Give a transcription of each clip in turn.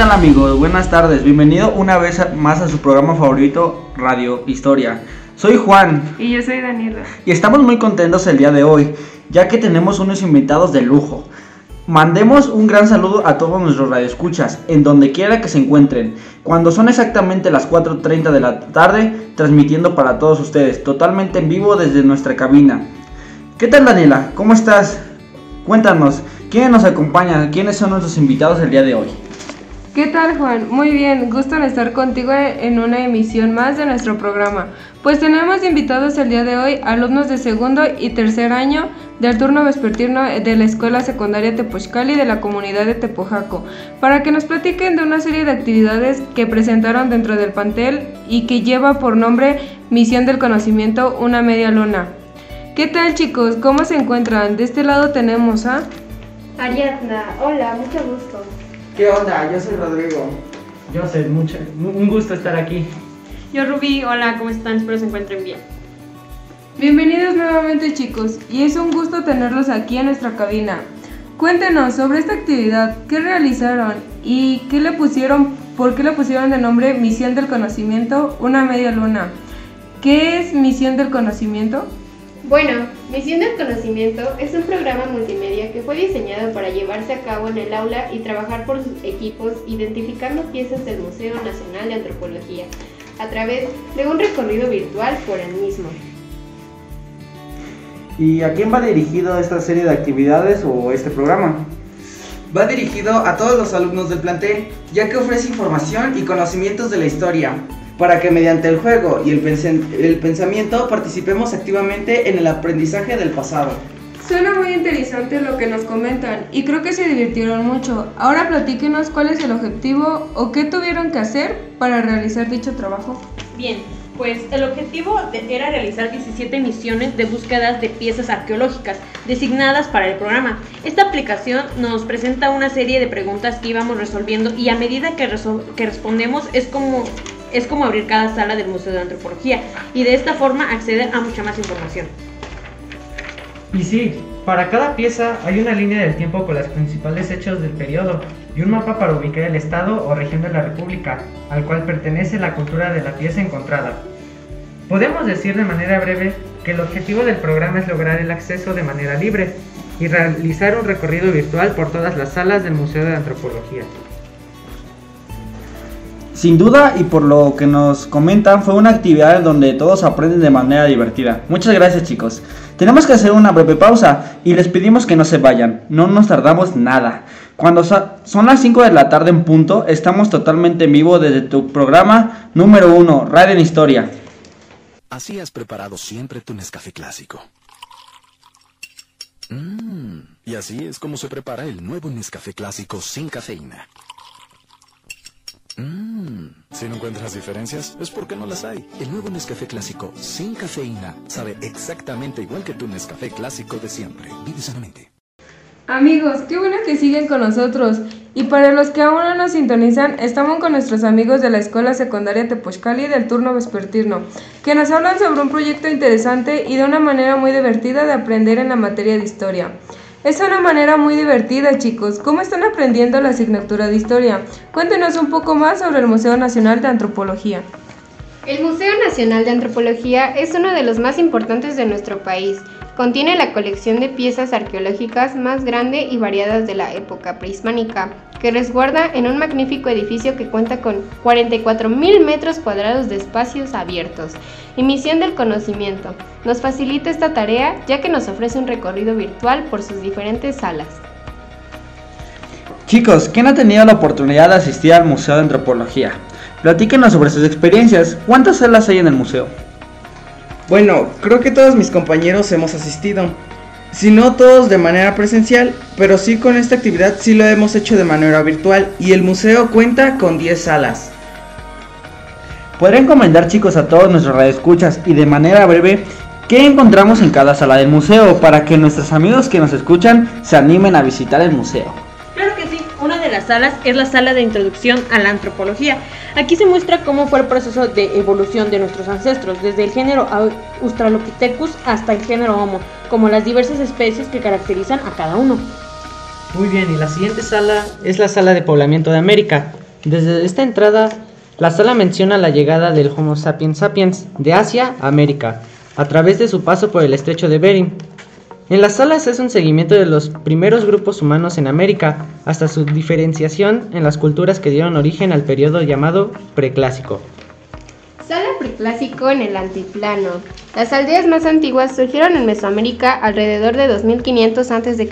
tal amigos? Buenas tardes, bienvenido una vez más a su programa favorito Radio Historia. Soy Juan. Y yo soy Daniela. Y estamos muy contentos el día de hoy, ya que tenemos unos invitados de lujo. Mandemos un gran saludo a todos nuestros radioescuchas, en donde quiera que se encuentren, cuando son exactamente las 4.30 de la tarde, transmitiendo para todos ustedes, totalmente en vivo desde nuestra cabina. ¿Qué tal Daniela? ¿Cómo estás? Cuéntanos, ¿quiénes nos acompañan? ¿Quiénes son nuestros invitados el día de hoy? ¿Qué tal Juan? Muy bien, gusto en estar contigo en una emisión más de nuestro programa. Pues tenemos invitados el día de hoy alumnos de segundo y tercer año del turno vespertino de la Escuela Secundaria Tepochcali de la comunidad de Tepojaco, para que nos platiquen de una serie de actividades que presentaron dentro del pantel y que lleva por nombre Misión del Conocimiento, una media luna. ¿Qué tal chicos? ¿Cómo se encuentran? De este lado tenemos a... Ariadna, hola, mucho gusto. ¿Qué onda? Yo soy Rodrigo. Yo sé, mucho, un gusto estar aquí. Yo Rubí, hola, ¿cómo están? Espero se encuentren bien. Bienvenidos nuevamente chicos, y es un gusto tenerlos aquí en nuestra cabina. Cuéntenos sobre esta actividad, qué realizaron y qué le pusieron, por qué le pusieron de nombre Misión del Conocimiento, una media luna. ¿Qué es Misión del Conocimiento? Bueno, Misión del Conocimiento es un programa multimedia que fue diseñado para llevarse a cabo en el aula y trabajar por sus equipos identificando piezas del Museo Nacional de Antropología a través de un recorrido virtual por el mismo. ¿Y a quién va dirigido esta serie de actividades o este programa? Va dirigido a todos los alumnos del plantel, ya que ofrece información y conocimientos de la historia, para que mediante el juego y el, pensamiento participemos activamente en el aprendizaje del pasado. Suena muy interesante lo que nos comentan y creo que se divirtieron mucho. Ahora platíquenos cuál es el objetivo o qué tuvieron que hacer para realizar dicho trabajo. Bien, pues el objetivo era realizar 17 misiones de búsquedas de piezas arqueológicas designadas para el programa. Esta aplicación nos presenta una serie de preguntas que íbamos resolviendo y a medida que, que respondemos es como es como abrir cada sala del Museo de Antropología y de esta forma acceder a mucha más información. Y sí, para cada pieza hay una línea del tiempo con los principales hechos del periodo y un mapa para ubicar el estado o región de la República, al cual pertenece la cultura de la pieza encontrada. Podemos decir de manera breve que el objetivo del programa es lograr el acceso de manera libre y realizar un recorrido virtual por todas las salas del Museo de Antropología. Sin duda y por lo que nos comentan, fue una actividad donde todos aprenden de manera divertida. Muchas gracias chicos. Tenemos que hacer una breve pausa y les pedimos que no se vayan, no nos tardamos nada. Cuando son las 5 de la tarde en punto, estamos totalmente en vivo desde tu programa número 1, Radio en Historia. Así has preparado siempre tu Nescafé clásico. Mmm, y así es como se prepara el nuevo Nescafé clásico sin cafeína. Mmm. Si no encuentras diferencias, es porque no las hay. El nuevo Nescafé clásico sin cafeína sabe exactamente igual que tu Nescafé clásico de siempre. Vive sanamente. Amigos, qué bueno que siguen con nosotros. Y para los que aún no nos sintonizan, estamos con nuestros amigos de la Escuela Secundaria Tepochcali del turno vespertino, que nos hablan sobre un proyecto interesante y de una manera muy divertida de aprender en la materia de historia. Es una manera muy divertida, chicos. ¿Cómo están aprendiendo la asignatura de historia? Cuéntenos un poco más sobre el Museo Nacional de Antropología. El Museo Nacional de Antropología es uno de los más importantes de nuestro país. Contiene la colección de piezas arqueológicas más grande y variadas de la época prehispánica, que resguarda en un magnífico edificio que cuenta con 44.000 metros cuadrados de espacios abiertos y misión del conocimiento. Nos facilita esta tarea ya que nos ofrece un recorrido virtual por sus diferentes salas. Chicos, ¿quién ha tenido la oportunidad de asistir al Museo de Antropología? Platíquenos sobre sus experiencias. ¿Cuántas salas hay en el museo? Bueno, creo que todos mis compañeros hemos asistido. Si no todos de manera presencial, pero sí con esta actividad sí lo hemos hecho de manera virtual y el museo cuenta con 10 salas. Podrían comentar chicos a todos nuestros radioescuchas y de manera breve qué encontramos en cada sala del museo para que nuestros amigos que nos escuchan se animen a visitar el museo. Una de las salas es la sala de introducción a la antropología. Aquí se muestra cómo fue el proceso de evolución de nuestros ancestros, desde el género Australopithecus hasta el género Homo, como las diversas especies que caracterizan a cada uno. Muy bien, y la siguiente sala es la sala de poblamiento de América. Desde esta entrada, la sala menciona la llegada del Homo sapiens sapiens de Asia a América, a través de su paso por el estrecho de Bering. En las salas es un seguimiento de los primeros grupos humanos en América, hasta su diferenciación en las culturas que dieron origen al periodo llamado preclásico. Sala preclásico en el altiplano. Las aldeas más antiguas surgieron en Mesoamérica alrededor de 2500 a.C.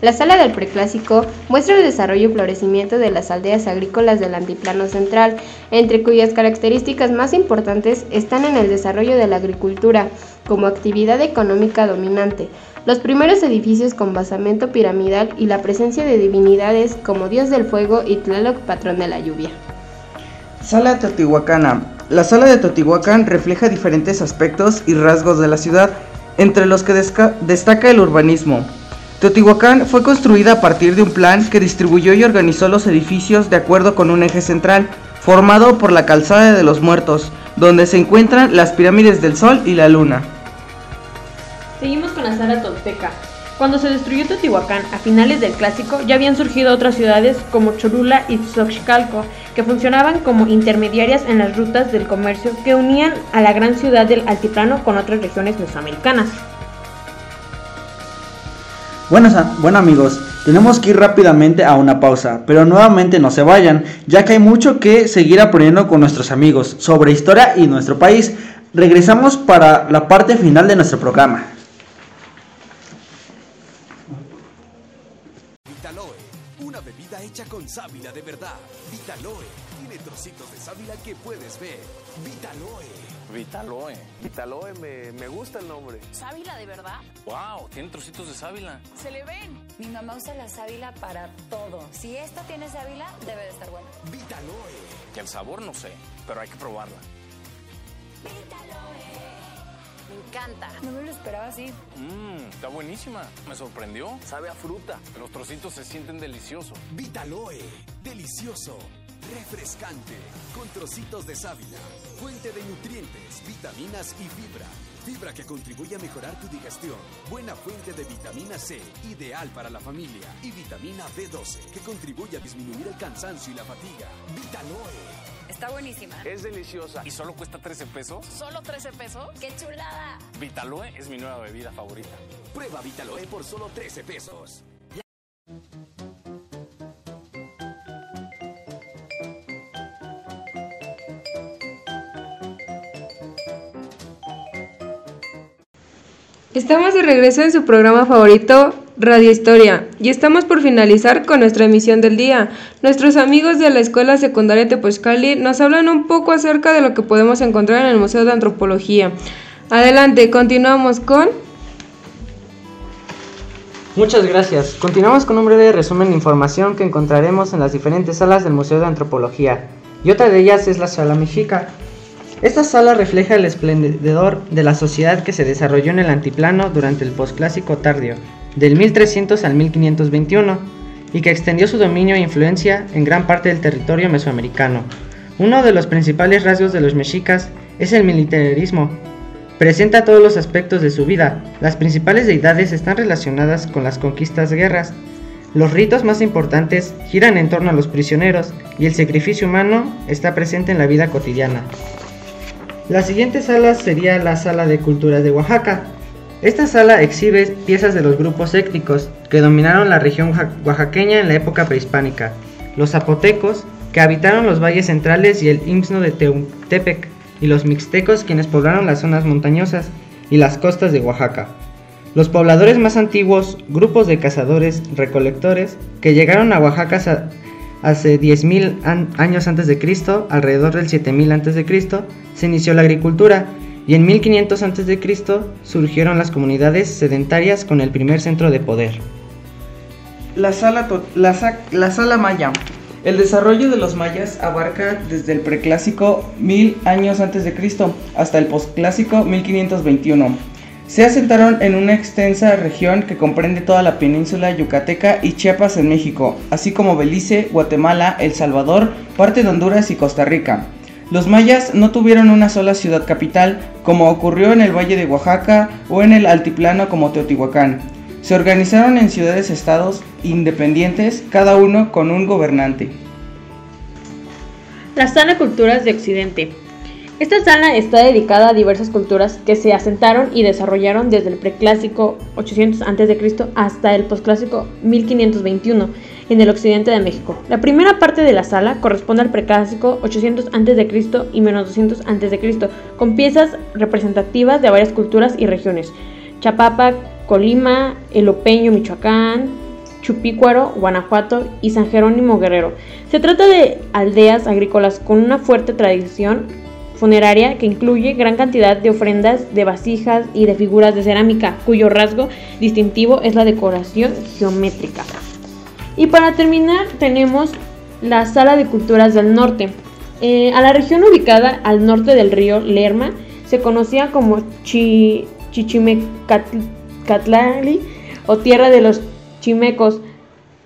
La sala del preclásico muestra el desarrollo y florecimiento de las aldeas agrícolas del altiplano central, entre cuyas características más importantes están en el desarrollo de la agricultura como actividad económica dominante, los primeros edificios con basamento piramidal y la presencia de divinidades como dios del fuego y Tlaloc, patrón de la lluvia. Sala Teotihuacana. La sala de Teotihuacán refleja diferentes aspectos y rasgos de la ciudad, entre los que destaca el urbanismo. Teotihuacán fue construida a partir de un plan que distribuyó y organizó los edificios de acuerdo con un eje central, formado por la calzada de los muertos, donde se encuentran las pirámides del Sol y la Luna. La sala tolteca. Cuando se destruyó Teotihuacán a finales del clásico, ya habían surgido otras ciudades como Cholula y Xochicalco, que funcionaban como intermediarias en las rutas del comercio que unían a la gran ciudad del altiplano con otras regiones mesoamericanas. Bueno, bueno amigos, tenemos que ir rápidamente a una pausa, pero nuevamente no se vayan, ya que hay mucho que seguir aprendiendo con nuestros amigos sobre historia y nuestro país. Regresamos para la parte final de nuestro programa. Con sábila de verdad. Vitaloe tiene trocitos de sábila que puedes ver. Vitaloe. Vitaloe. Vitaloe me, me gusta el nombre. ¿Sábila de verdad? ¡Wow! Tiene trocitos de sábila. Se le ven. Mi mamá usa la sábila para todo. Si esta tiene sábila, debe de estar buena. Vitaloe. Que el sabor no sé, pero hay que probarla. Vitaloe. Me encanta. No me lo esperaba así. Mmm, está buenísima. Me sorprendió. Sabe a fruta. Los trocitos se sienten deliciosos. Vitaloe. Delicioso. Refrescante. Con trocitos de sábila. Fuente de nutrientes, vitaminas y fibra. Fibra que contribuye a mejorar tu digestión. Buena fuente de vitamina C, ideal para la familia. Y vitamina B12, que contribuye a disminuir el cansancio y la fatiga. Vitaloe. Está buenísima. Es deliciosa. ¿Y solo cuesta 13 pesos? ¿Solo 13 pesos? ¡Qué chulada! Vitaloe es mi nueva bebida favorita. Prueba Vitaloe por solo 13 pesos. Estamos de regreso en su programa favorito, Radio Historia y estamos por finalizar con nuestra emisión del día. Nuestros amigos de la Escuela Secundaria Tepozcali nos hablan un poco acerca de lo que podemos encontrar en el Museo de Antropología. Adelante, continuamos con... Muchas gracias. Continuamos con un breve resumen de información que encontraremos en las diferentes salas del Museo de Antropología. Y otra de ellas es la Sala Mexica. Esta sala refleja el esplendor de la sociedad que se desarrolló en el antiplano durante el posclásico tardío, del 1300 al 1521 y que extendió su dominio e influencia en gran parte del territorio mesoamericano. Uno de los principales rasgos de los mexicas es el militarismo. Presenta todos los aspectos de su vida. Las principales deidades están relacionadas con las conquistas guerras. Los ritos más importantes giran en torno a los prisioneros y el sacrificio humano está presente en la vida cotidiana. La siguiente sala sería la Sala de Cultura de Oaxaca, esta sala exhibe piezas de los grupos étnicos que dominaron la región oaxaqueña en la época prehispánica, los zapotecos, que habitaron los valles centrales y el Imsno de Teutepec, y los mixtecos quienes poblaron las zonas montañosas y las costas de Oaxaca. Los pobladores más antiguos, grupos de cazadores, recolectores, que llegaron a Oaxaca hace 10.000 años antes de Cristo, alrededor del 7000 antes de Cristo, se inició la agricultura y en 1500 a.C. surgieron las comunidades sedentarias con el primer centro de poder. La sala, la, sala maya. El desarrollo de los mayas abarca desde el preclásico 1000 años antes de Cristo hasta el posclásico 1521. Se asentaron en una extensa región que comprende toda la península yucateca y Chiapas en México, así como Belice, Guatemala, El Salvador, parte de Honduras y Costa Rica. Los mayas no tuvieron una sola ciudad capital, como ocurrió en el Valle de Oaxaca o en el altiplano como Teotihuacán. Se organizaron en ciudades-estados independientes, cada uno con un gobernante. La Sala Culturas de Occidente. Esta sala está dedicada a diversas culturas que se asentaron y desarrollaron desde el preclásico 800 a.C. hasta el posclásico 1521 en el occidente de México. La primera parte de la sala corresponde al preclásico 800 a.C. y menos 200 a.C., con piezas representativas de varias culturas y regiones. Chapapa, Colima, Elopeño, Michoacán, Chupícuaro, Guanajuato y San Jerónimo Guerrero. Se trata de aldeas agrícolas con una fuerte tradición funeraria que incluye gran cantidad de ofrendas de vasijas y de figuras de cerámica, cuyo rasgo distintivo es la decoración geométrica. Y para terminar tenemos la Sala de Culturas del Norte. Eh, a la región ubicada al norte del río Lerma se conocía como Chi, Chichimecatlali o Tierra de los Chimecos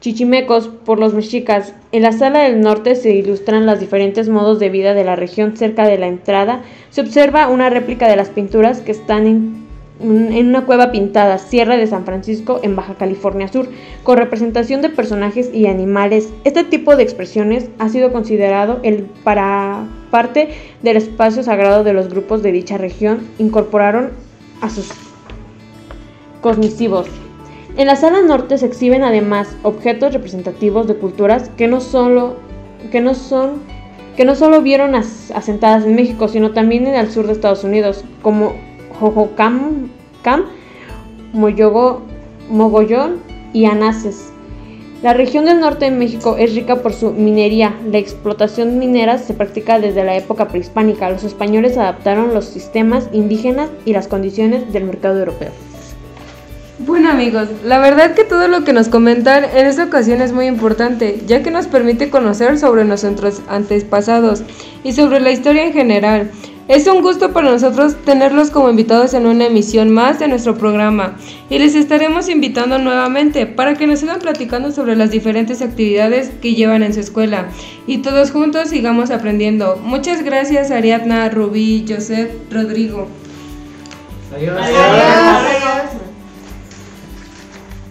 chichimecos por los mexicas. En la sala del norte se ilustran los diferentes modos de vida de la región cerca de la entrada. Se observa una réplica de las pinturas que están en, una cueva pintada, Sierra de San Francisco, en Baja California Sur, con representación de personajes y animales. Este tipo de expresiones ha sido considerado el para parte del espacio sagrado de los grupos de dicha región. Incorporaron a sus cognitivos. En la sala norte se exhiben además objetos representativos de culturas que no solo, que no son, que no solo vieron asentadas en México, sino también en el sur de Estados Unidos, como Jojocam, Cam, Moyogo, Mogollón y Anases. La región del norte de México es rica por su minería. La explotación minera se practica desde la época prehispánica. Los españoles adaptaron los sistemas indígenas y las condiciones del mercado europeo. Bueno amigos, la verdad que todo lo que nos comentan en esta ocasión es muy importante, ya que nos permite conocer sobre nuestros antepasados y sobre la historia en general. Es un gusto para nosotros tenerlos como invitados en una emisión más de nuestro programa y les estaremos invitando nuevamente para que nos sigan platicando sobre las diferentes actividades que llevan en su escuela y todos juntos sigamos aprendiendo. Muchas gracias Ariadna, Rubí, Joseph, Rodrigo. Adiós. Adiós.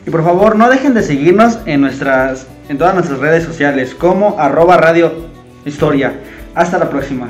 Y por favor no dejen de seguirnos en, nuestras, en todas nuestras redes sociales como arroba radio historia. Hasta la próxima.